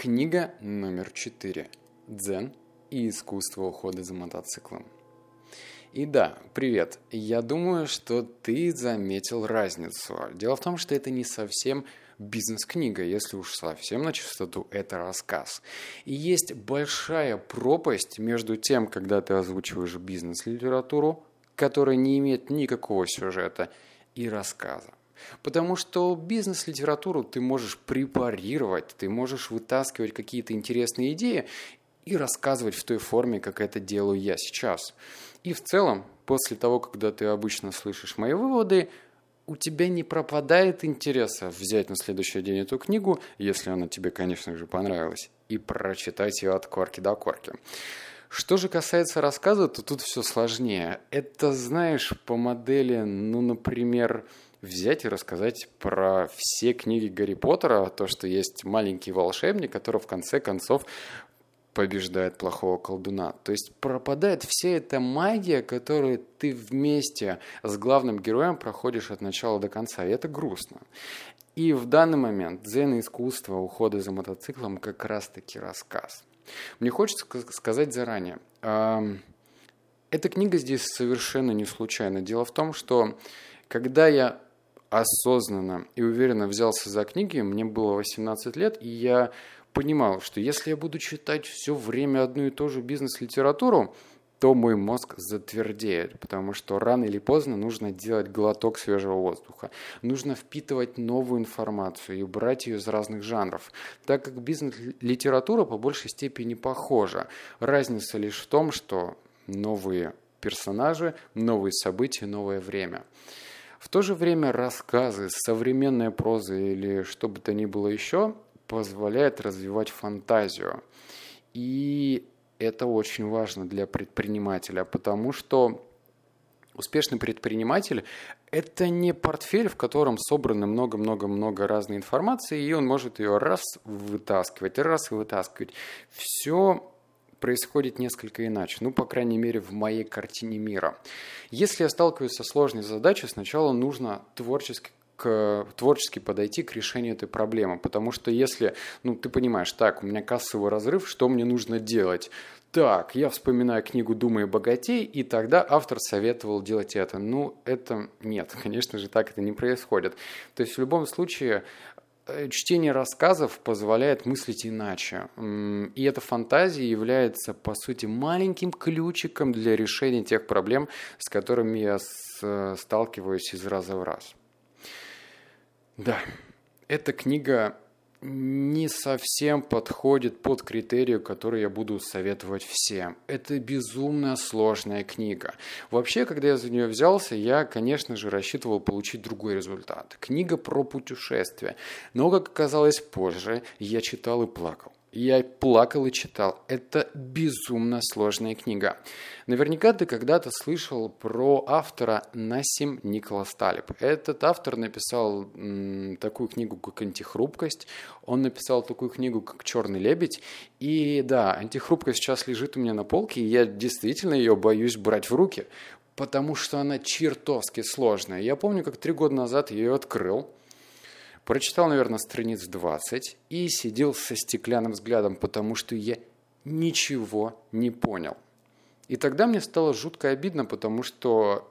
Книга номер 4. Дзен и искусство ухода за мотоциклом. И да, привет. Я думаю, что ты заметил разницу. Дело в том, что это не совсем бизнес-книга, если уж совсем на чистоту, это рассказ. И есть большая пропасть между тем, когда ты озвучиваешь бизнес-литературу, которая не имеет никакого сюжета, и рассказа. Потому что бизнес-литературу ты можешь препарировать, ты можешь вытаскивать какие-то интересные идеи и рассказывать в той форме, как это делаю я сейчас. И в целом, после того, когда ты обычно слышишь мои выводы, у тебя не пропадает интереса взять на следующий день эту книгу, если она тебе, конечно же, понравилась, и прочитать ее от корки до корки. Что же касается рассказа, то тут все сложнее. Это, знаешь, по модели, ну, например, взять и рассказать про все книги Гарри Поттера, то, что есть маленький волшебник, который в конце концов побеждает плохого колдуна. То есть пропадает вся эта магия, которую ты вместе с главным героем проходишь от начала до конца. И это грустно. И в данный момент дзен искусство ухода за мотоциклом как раз-таки рассказ. Мне хочется сказать заранее. Эта книга здесь совершенно не случайна. Дело в том, что когда я осознанно и уверенно взялся за книги, мне было 18 лет, и я понимал, что если я буду читать все время одну и ту же бизнес-литературу, то мой мозг затвердеет, потому что рано или поздно нужно делать глоток свежего воздуха. Нужно впитывать новую информацию и брать ее из разных жанров, так как бизнес-литература по большей степени похожа. Разница лишь в том, что новые персонажи, новые события, новое время. В то же время рассказы, современная проза или что бы то ни было еще позволяет развивать фантазию. И это очень важно для предпринимателя, потому что успешный предприниматель – это не портфель, в котором собрано много-много-много разной информации, и он может ее раз вытаскивать, раз вытаскивать. Все происходит несколько иначе, ну, по крайней мере, в моей картине мира. Если я сталкиваюсь со сложной задачей, сначала нужно творчески к, творчески подойти к решению этой проблемы. Потому что если, ну, ты понимаешь, так, у меня кассовый разрыв, что мне нужно делать? Так, я вспоминаю книгу «Думай богатей», и тогда автор советовал делать это. Ну, это нет, конечно же, так это не происходит. То есть в любом случае чтение рассказов позволяет мыслить иначе. И эта фантазия является, по сути, маленьким ключиком для решения тех проблем, с которыми я сталкиваюсь из раза в раз. Да, эта книга не совсем подходит под критерию, который я буду советовать всем. Это безумно сложная книга. Вообще, когда я за нее взялся, я, конечно же, рассчитывал получить другой результат. Книга про путешествия. Но, как оказалось позже, я читал и плакал. Я плакал и читал. Это безумно сложная книга. Наверняка ты когда-то слышал про автора Насим Николас Талиб. Этот автор написал м, такую книгу, как «Антихрупкость». Он написал такую книгу, как «Черный лебедь». И да, «Антихрупкость» сейчас лежит у меня на полке, и я действительно ее боюсь брать в руки, потому что она чертовски сложная. Я помню, как три года назад я ее открыл – Прочитал, наверное, страниц 20 и сидел со стеклянным взглядом, потому что я ничего не понял. И тогда мне стало жутко обидно, потому что,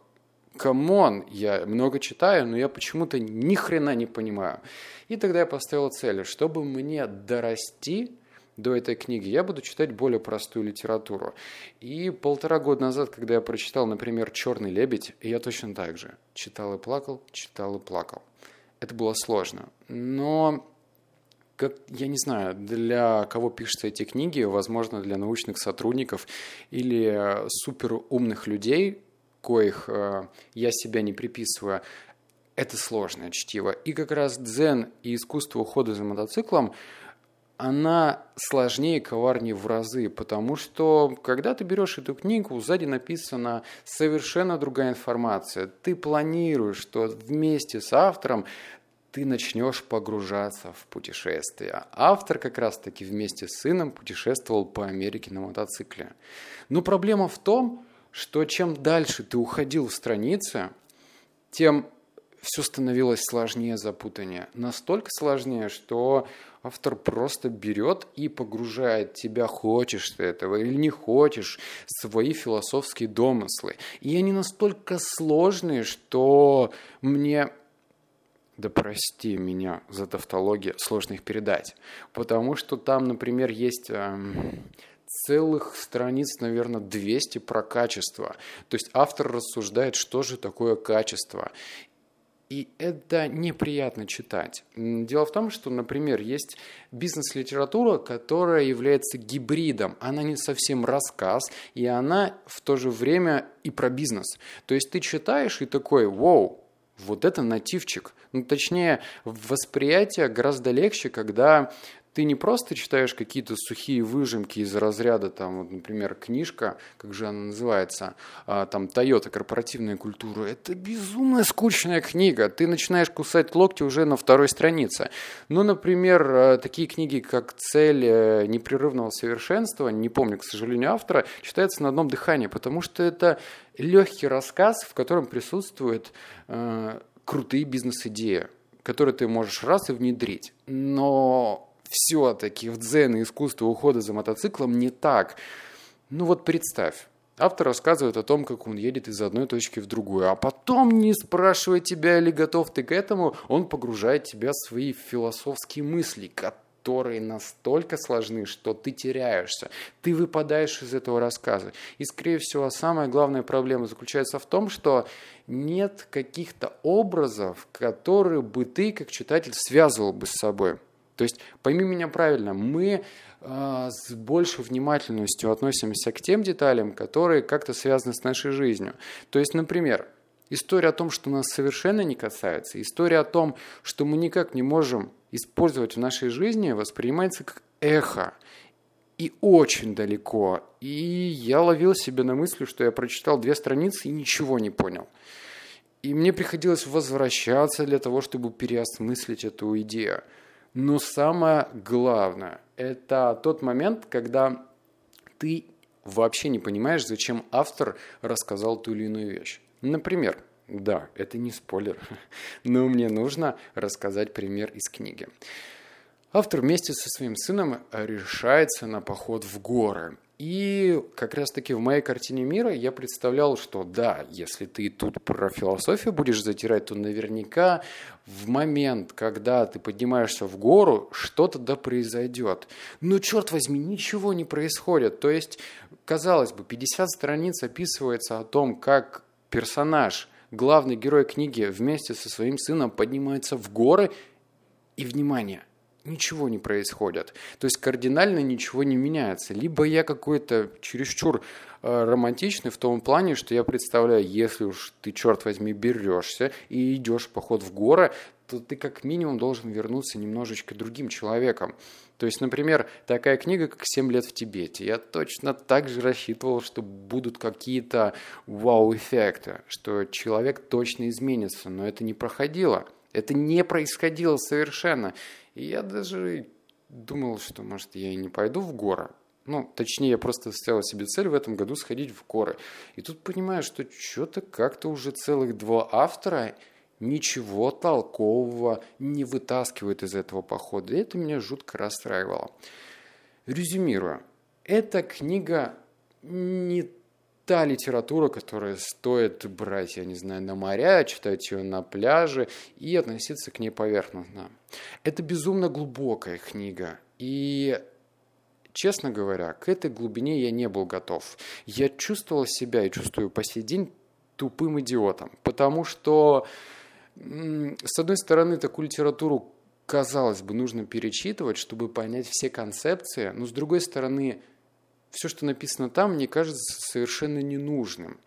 come on, я много читаю, но я почему-то ни хрена не понимаю. И тогда я поставил цель, чтобы мне дорасти до этой книги, я буду читать более простую литературу. И полтора года назад, когда я прочитал, например, «Черный лебедь», я точно так же читал и плакал, читал и плакал это было сложно. Но как, я не знаю, для кого пишутся эти книги, возможно, для научных сотрудников или суперумных людей, коих э, я себя не приписываю, это сложное чтиво. И как раз дзен и искусство ухода за мотоциклом она сложнее коварнее в разы, потому что когда ты берешь эту книгу, сзади написана совершенно другая информация. Ты планируешь, что вместе с автором ты начнешь погружаться в путешествие. Автор как раз-таки вместе с сыном путешествовал по Америке на мотоцикле. Но проблема в том, что чем дальше ты уходил в страницы, тем все становилось сложнее, запутаннее. Настолько сложнее, что Автор просто берет и погружает тебя, хочешь ты этого или не хочешь, свои философские домыслы. И они настолько сложные, что мне да прости меня за тавтологию, сложно их передать. Потому что там, например, есть эм, целых страниц, наверное, 200 про качество. То есть автор рассуждает, что же такое качество. И это неприятно читать. Дело в том, что, например, есть бизнес-литература, которая является гибридом. Она не совсем рассказ, и она в то же время и про бизнес. То есть ты читаешь и такой, вау, вот это нативчик. Ну, точнее, восприятие гораздо легче, когда ты не просто читаешь какие-то сухие выжимки из разряда, там, вот, например, книжка, как же она называется, а, там, «Тойота. Корпоративная культура». Это безумно скучная книга. Ты начинаешь кусать локти уже на второй странице. Ну, например, а, такие книги, как «Цель э, непрерывного совершенства», не помню, к сожалению, автора, читается на одном дыхании, потому что это легкий рассказ, в котором присутствуют э, крутые бизнес-идеи, которые ты можешь раз и внедрить. Но все-таки в дзен и искусство ухода за мотоциклом не так. Ну вот представь, Автор рассказывает о том, как он едет из одной точки в другую, а потом, не спрашивая тебя, или готов ты к этому, он погружает тебя в свои философские мысли, которые настолько сложны, что ты теряешься, ты выпадаешь из этого рассказа. И, скорее всего, самая главная проблема заключается в том, что нет каких-то образов, которые бы ты, как читатель, связывал бы с собой. То есть, пойми меня правильно, мы э, с большей внимательностью относимся к тем деталям, которые как-то связаны с нашей жизнью. То есть, например, история о том, что нас совершенно не касается, история о том, что мы никак не можем использовать в нашей жизни, воспринимается как эхо и очень далеко. И я ловил себя на мысли, что я прочитал две страницы и ничего не понял. И мне приходилось возвращаться для того, чтобы переосмыслить эту идею. Но самое главное – это тот момент, когда ты вообще не понимаешь, зачем автор рассказал ту или иную вещь. Например, да, это не спойлер, но мне нужно рассказать пример из книги. Автор вместе со своим сыном решается на поход в горы. И как раз-таки в моей картине мира я представлял, что да, если ты тут про философию будешь затирать, то наверняка в момент, когда ты поднимаешься в гору, что-то да произойдет. Но, черт возьми, ничего не происходит. То есть, казалось бы, 50 страниц описывается о том, как персонаж, главный герой книги вместе со своим сыном поднимается в горы, и, внимание, ничего не происходит. То есть кардинально ничего не меняется. Либо я какой-то чересчур э, романтичный в том плане, что я представляю, если уж ты, черт возьми, берешься и идешь поход в горы, то ты как минимум должен вернуться немножечко другим человеком. То есть, например, такая книга, как «Семь лет в Тибете». Я точно так же рассчитывал, что будут какие-то вау-эффекты, что человек точно изменится, но это не проходило. Это не происходило совершенно. И я даже думал, что, может, я и не пойду в горы. Ну, точнее, я просто ставил себе цель в этом году сходить в горы. И тут понимаю, что что-то как-то уже целых два автора ничего толкового не вытаскивают из этого похода. И это меня жутко расстраивало. Резюмируя, эта книга не та литература, которая стоит брать, я не знаю, на моря, читать ее на пляже и относиться к ней поверхностно. Это безумно глубокая книга. И честно говоря, к этой глубине я не был готов. Я чувствовал себя и чувствую по сей день тупым идиотом, потому что, с одной стороны, такую литературу, казалось бы, нужно перечитывать, чтобы понять все концепции, но с другой стороны, все, что написано там, мне кажется совершенно ненужным.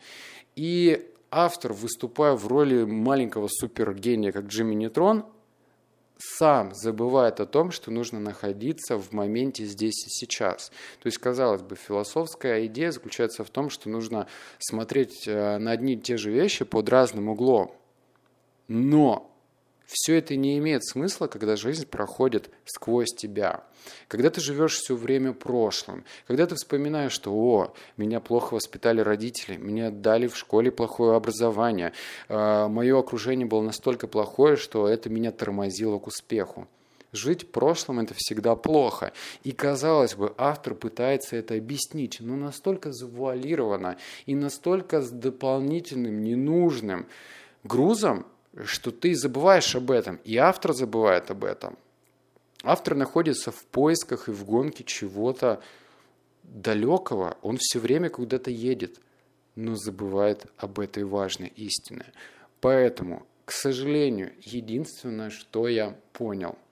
И автор, выступая в роли маленького супергения, как Джимми Нейтрон, сам забывает о том, что нужно находиться в моменте здесь и сейчас. То есть, казалось бы, философская идея заключается в том, что нужно смотреть э, на одни и те же вещи под разным углом. Но все это не имеет смысла, когда жизнь проходит сквозь тебя. Когда ты живешь все время прошлым, когда ты вспоминаешь, что «О, меня плохо воспитали родители, меня дали в школе плохое образование, а, мое окружение было настолько плохое, что это меня тормозило к успеху». Жить прошлым – это всегда плохо. И, казалось бы, автор пытается это объяснить, но настолько завуалировано и настолько с дополнительным, ненужным грузом, что ты забываешь об этом, и автор забывает об этом. Автор находится в поисках и в гонке чего-то далекого, он все время куда-то едет, но забывает об этой важной истине. Поэтому, к сожалению, единственное, что я понял –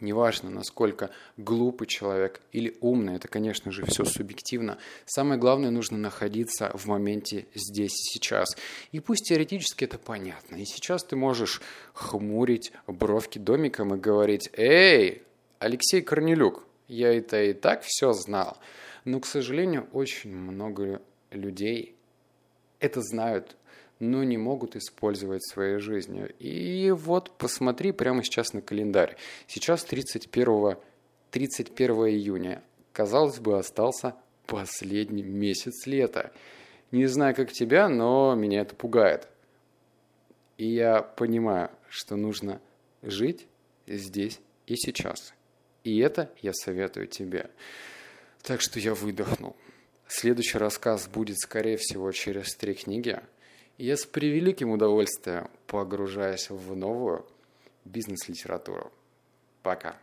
Неважно, насколько глупый человек или умный, это, конечно же, все субъективно. Самое главное, нужно находиться в моменте здесь и сейчас. И пусть теоретически это понятно. И сейчас ты можешь хмурить бровки домиком и говорить «Эй, Алексей Корнелюк, я это и так все знал». Но, к сожалению, очень много людей это знают, но не могут использовать в своей жизни. И вот посмотри прямо сейчас на календарь. Сейчас 31, 31 июня. Казалось бы, остался последний месяц лета. Не знаю, как тебя, но меня это пугает. И я понимаю, что нужно жить здесь и сейчас. И это я советую тебе. Так что я выдохнул. Следующий рассказ будет, скорее всего, через три книги – я с превеликим удовольствием погружаюсь в новую бизнес-литературу. Пока.